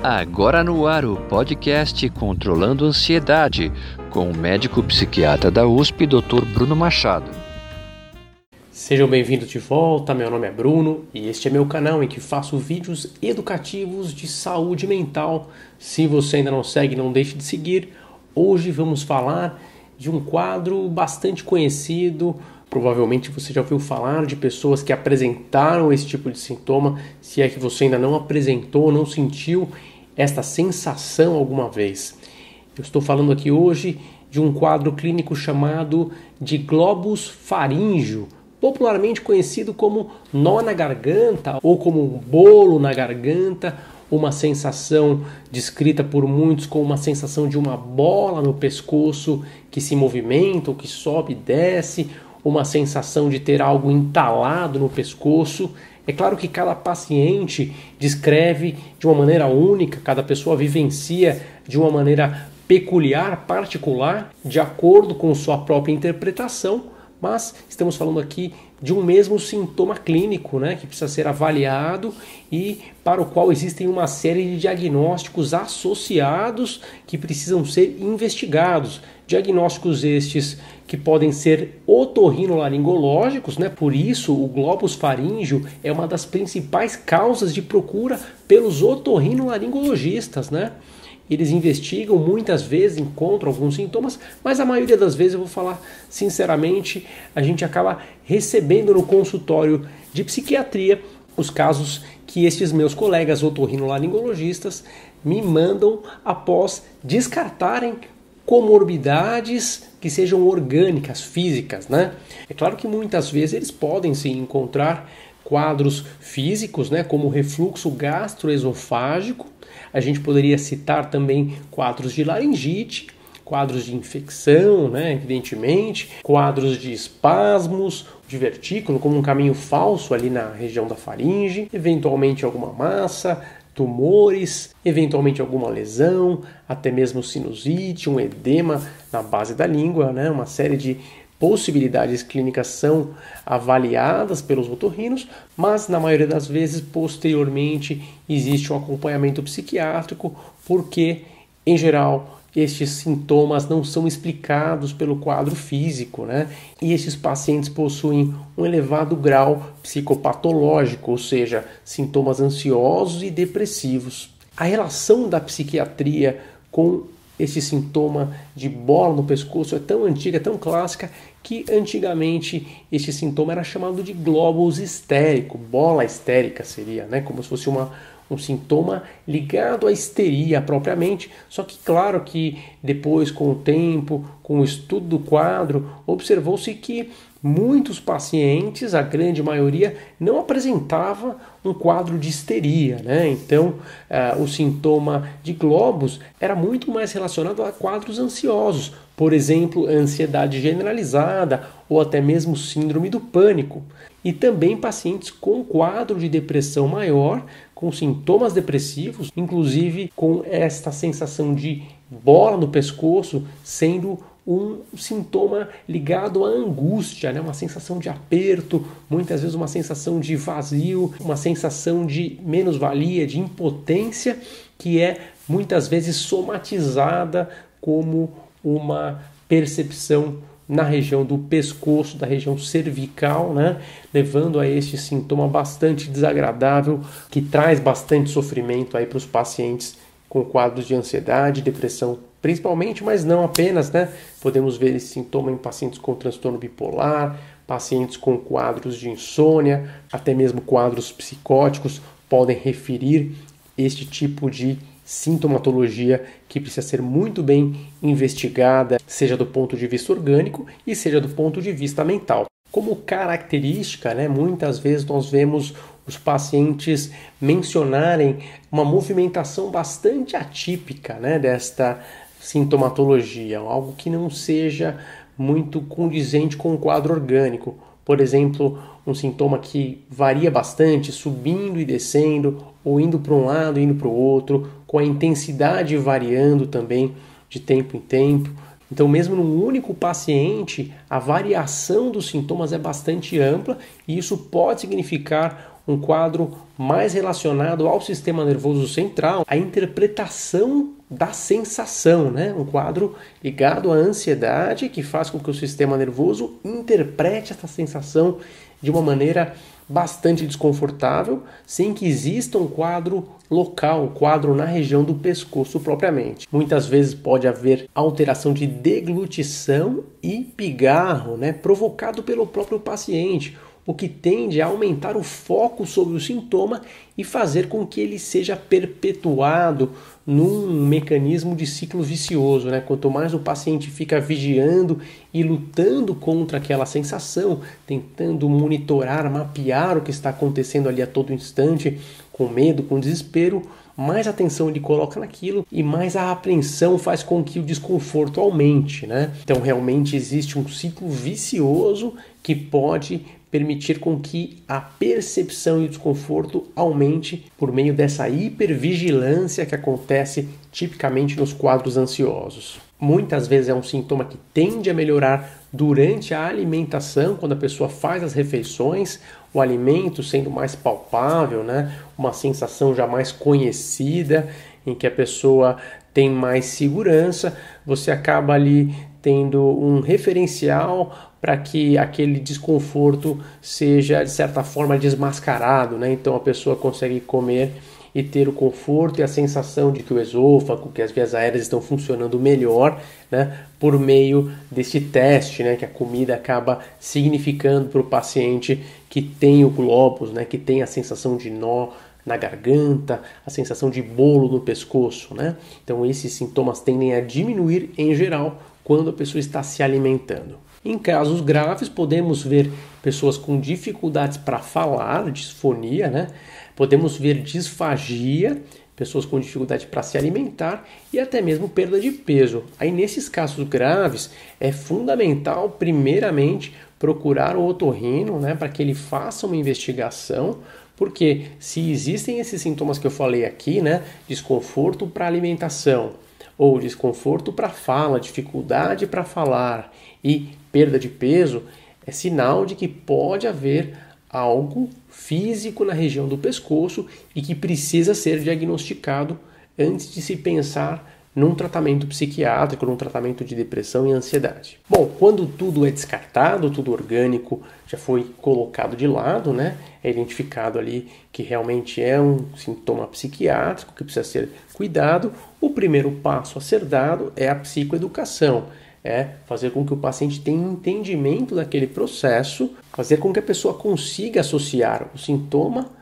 Agora no ar o podcast Controlando Ansiedade, com o médico psiquiatra da USP, Dr. Bruno Machado. Sejam bem-vindos de volta, meu nome é Bruno e este é meu canal em que faço vídeos educativos de saúde mental. Se você ainda não segue, não deixe de seguir. Hoje vamos falar de um quadro bastante conhecido, Provavelmente você já ouviu falar de pessoas que apresentaram esse tipo de sintoma, se é que você ainda não apresentou, não sentiu esta sensação alguma vez. Eu estou falando aqui hoje de um quadro clínico chamado de globus faríngeo, popularmente conhecido como nó na garganta ou como um bolo na garganta, uma sensação descrita por muitos como uma sensação de uma bola no pescoço que se movimenta ou que sobe e desce, uma sensação de ter algo entalado no pescoço. É claro que cada paciente descreve de uma maneira única, cada pessoa vivencia de uma maneira peculiar, particular, de acordo com sua própria interpretação, mas estamos falando aqui de um mesmo sintoma clínico, né, que precisa ser avaliado e para o qual existem uma série de diagnósticos associados que precisam ser investigados. Diagnósticos estes que podem ser otorrinolaringológicos, né? Por isso, o globus faríngeo é uma das principais causas de procura pelos otorrinolaringologistas, né? Eles investigam, muitas vezes encontram alguns sintomas, mas a maioria das vezes, eu vou falar sinceramente, a gente acaba recebendo no consultório de psiquiatria os casos que esses meus colegas otorrinolaringologistas me mandam após descartarem comorbidades que sejam orgânicas, físicas, né? É claro que muitas vezes eles podem se encontrar quadros físicos, né, como refluxo gastroesofágico. A gente poderia citar também quadros de laringite, quadros de infecção, né, evidentemente, quadros de espasmos, de vertículo, como um caminho falso ali na região da faringe, eventualmente alguma massa, tumores, eventualmente alguma lesão, até mesmo sinusite, um edema na base da língua, né? uma série de possibilidades clínicas são avaliadas pelos otorrinos, mas na maioria das vezes posteriormente existe um acompanhamento psiquiátrico, porque em geral estes sintomas não são explicados pelo quadro físico, né? E esses pacientes possuem um elevado grau psicopatológico, ou seja, sintomas ansiosos e depressivos. A relação da psiquiatria com esse sintoma de bola no pescoço é tão antiga, tão clássica, que antigamente esse sintoma era chamado de globus histérico, bola histérica seria, né? Como se fosse uma, um sintoma ligado à histeria propriamente. Só que, claro, que depois, com o tempo, com o estudo do quadro, observou-se que muitos pacientes, a grande maioria, não apresentava um quadro de histeria, né? Então, uh, o sintoma de globos era muito mais relacionado a quadros ansiosos, por exemplo, ansiedade generalizada ou até mesmo síndrome do pânico. E também pacientes com quadro de depressão maior, com sintomas depressivos, inclusive com esta sensação de bola no pescoço, sendo um sintoma ligado à angústia, né? uma sensação de aperto, muitas vezes uma sensação de vazio, uma sensação de menos-valia, de impotência, que é muitas vezes somatizada como uma percepção na região do pescoço, da região cervical, né? levando a este sintoma bastante desagradável que traz bastante sofrimento aí para os pacientes com quadros de ansiedade, depressão principalmente, mas não apenas, né? Podemos ver esse sintoma em pacientes com transtorno bipolar, pacientes com quadros de insônia, até mesmo quadros psicóticos podem referir este tipo de sintomatologia que precisa ser muito bem investigada, seja do ponto de vista orgânico e seja do ponto de vista mental. Como característica, né, muitas vezes nós vemos os pacientes mencionarem uma movimentação bastante atípica né, desta sintomatologia, algo que não seja muito condizente com o quadro orgânico. Por exemplo, um sintoma que varia bastante, subindo e descendo, ou indo para um lado indo para o outro, com a intensidade variando também de tempo em tempo. Então, mesmo num único paciente, a variação dos sintomas é bastante ampla e isso pode significar um quadro mais relacionado ao sistema nervoso central, a interpretação da sensação, né? Um quadro ligado à ansiedade que faz com que o sistema nervoso interprete essa sensação de uma maneira bastante desconfortável, sem que exista um quadro local, um quadro na região do pescoço propriamente. Muitas vezes pode haver alteração de deglutição e pigarro, né, provocado pelo próprio paciente o que tende a aumentar o foco sobre o sintoma e fazer com que ele seja perpetuado num mecanismo de ciclo vicioso. Né? Quanto mais o paciente fica vigiando e lutando contra aquela sensação, tentando monitorar, mapear o que está acontecendo ali a todo instante, com medo, com desespero, mais atenção ele coloca naquilo e mais a apreensão faz com que o desconforto aumente, né? Então realmente existe um ciclo vicioso que pode permitir com que a percepção e o desconforto aumente por meio dessa hipervigilância que acontece tipicamente nos quadros ansiosos. Muitas vezes é um sintoma que tende a melhorar durante a alimentação, quando a pessoa faz as refeições, o alimento sendo mais palpável, né? uma sensação já mais conhecida, em que a pessoa tem mais segurança, você acaba ali tendo um referencial para que aquele desconforto seja de certa forma desmascarado, né? Então a pessoa consegue comer e ter o conforto e a sensação de que o esôfago, que as vias aéreas estão funcionando melhor, né? Por meio desse teste, né? Que a comida acaba significando para o paciente que tem o globus, né? Que tem a sensação de nó na garganta, a sensação de bolo no pescoço, né? Então esses sintomas tendem a diminuir em geral quando a pessoa está se alimentando. Em casos graves, podemos ver pessoas com dificuldades para falar, disfonia, né? Podemos ver disfagia, pessoas com dificuldade para se alimentar e até mesmo perda de peso. Aí nesses casos graves é fundamental primeiramente procurar o otorrino, né, para que ele faça uma investigação, porque se existem esses sintomas que eu falei aqui, né, desconforto para alimentação, ou desconforto para fala, dificuldade para falar e perda de peso, é sinal de que pode haver algo físico na região do pescoço e que precisa ser diagnosticado antes de se pensar num tratamento psiquiátrico, num tratamento de depressão e ansiedade. Bom, quando tudo é descartado, tudo orgânico já foi colocado de lado, né? É identificado ali que realmente é um sintoma psiquiátrico que precisa ser cuidado. O primeiro passo a ser dado é a psicoeducação, é fazer com que o paciente tenha entendimento daquele processo, fazer com que a pessoa consiga associar o sintoma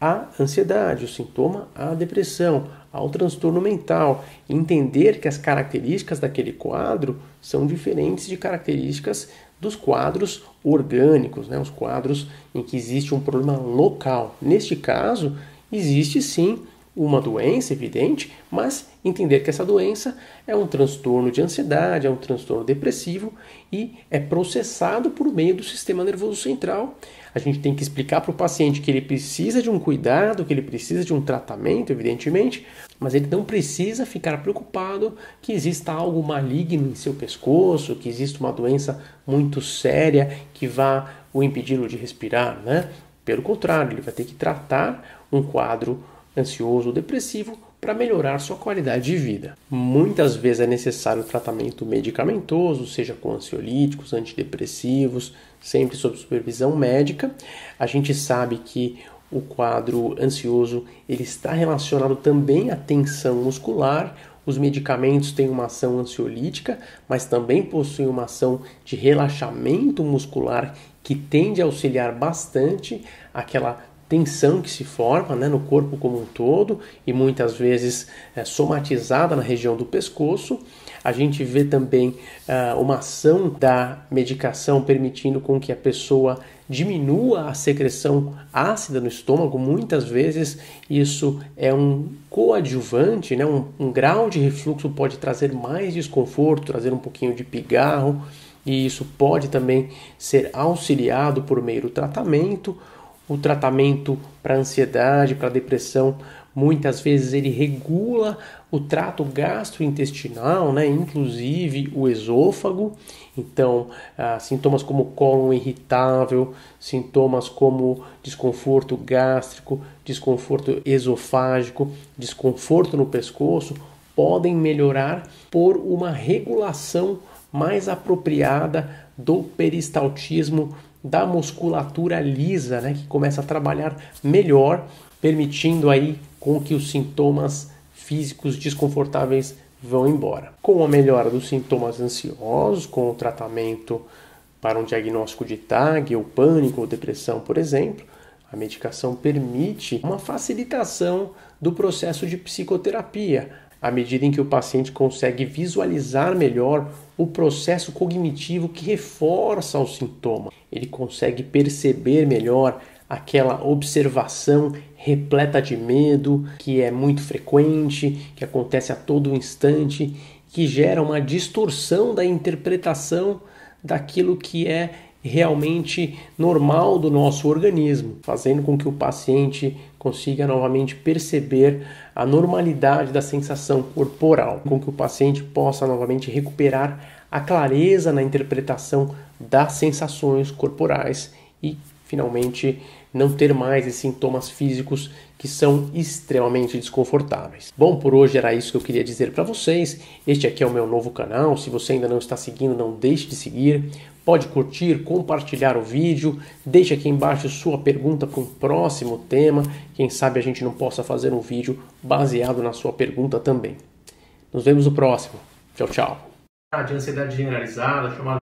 à ansiedade, o sintoma à depressão, ao transtorno mental, entender que as características daquele quadro são diferentes de características dos quadros orgânicos, né? os quadros em que existe um problema local. Neste caso, existe sim uma doença evidente, mas entender que essa doença é um transtorno de ansiedade, é um transtorno depressivo e é processado por meio do sistema nervoso central. A gente tem que explicar para o paciente que ele precisa de um cuidado, que ele precisa de um tratamento, evidentemente, mas ele não precisa ficar preocupado que exista algo maligno em seu pescoço, que exista uma doença muito séria que vá o impedi-lo de respirar, né? Pelo contrário, ele vai ter que tratar um quadro ansioso ou depressivo para melhorar sua qualidade de vida. Muitas vezes é necessário tratamento medicamentoso, seja com ansiolíticos, antidepressivos, sempre sob supervisão médica. A gente sabe que o quadro ansioso ele está relacionado também à tensão muscular. Os medicamentos têm uma ação ansiolítica, mas também possuem uma ação de relaxamento muscular que tende a auxiliar bastante aquela tensão que se forma né, no corpo como um todo e muitas vezes é, somatizada na região do pescoço. A gente vê também uh, uma ação da medicação permitindo com que a pessoa diminua a secreção ácida no estômago. Muitas vezes isso é um coadjuvante, né? um, um grau de refluxo pode trazer mais desconforto, trazer um pouquinho de pigarro, e isso pode também ser auxiliado por meio do tratamento o tratamento para ansiedade, para depressão, muitas vezes ele regula o trato gastrointestinal, né, inclusive o esôfago. Então, ah, sintomas como cólon irritável, sintomas como desconforto gástrico, desconforto esofágico, desconforto no pescoço podem melhorar por uma regulação mais apropriada do peristaltismo da musculatura lisa, né, que começa a trabalhar melhor, permitindo aí com que os sintomas físicos desconfortáveis vão embora. Com a melhora dos sintomas ansiosos, com o tratamento para um diagnóstico de TAG, ou pânico ou depressão, por exemplo, a medicação permite uma facilitação do processo de psicoterapia, à medida em que o paciente consegue visualizar melhor o processo cognitivo que reforça o sintoma. Ele consegue perceber melhor aquela observação repleta de medo que é muito frequente, que acontece a todo instante, que gera uma distorção da interpretação daquilo que é realmente normal do nosso organismo, fazendo com que o paciente consiga novamente perceber a normalidade da sensação corporal, com que o paciente possa novamente recuperar a clareza na interpretação das sensações corporais e finalmente não ter mais esses sintomas físicos que são extremamente desconfortáveis. Bom, por hoje era isso que eu queria dizer para vocês. Este aqui é o meu novo canal. Se você ainda não está seguindo, não deixe de seguir. Pode curtir, compartilhar o vídeo. Deixe aqui embaixo sua pergunta para um próximo tema. Quem sabe a gente não possa fazer um vídeo baseado na sua pergunta também. Nos vemos no próximo. Tchau, tchau. De ansiedade generalizada, chamada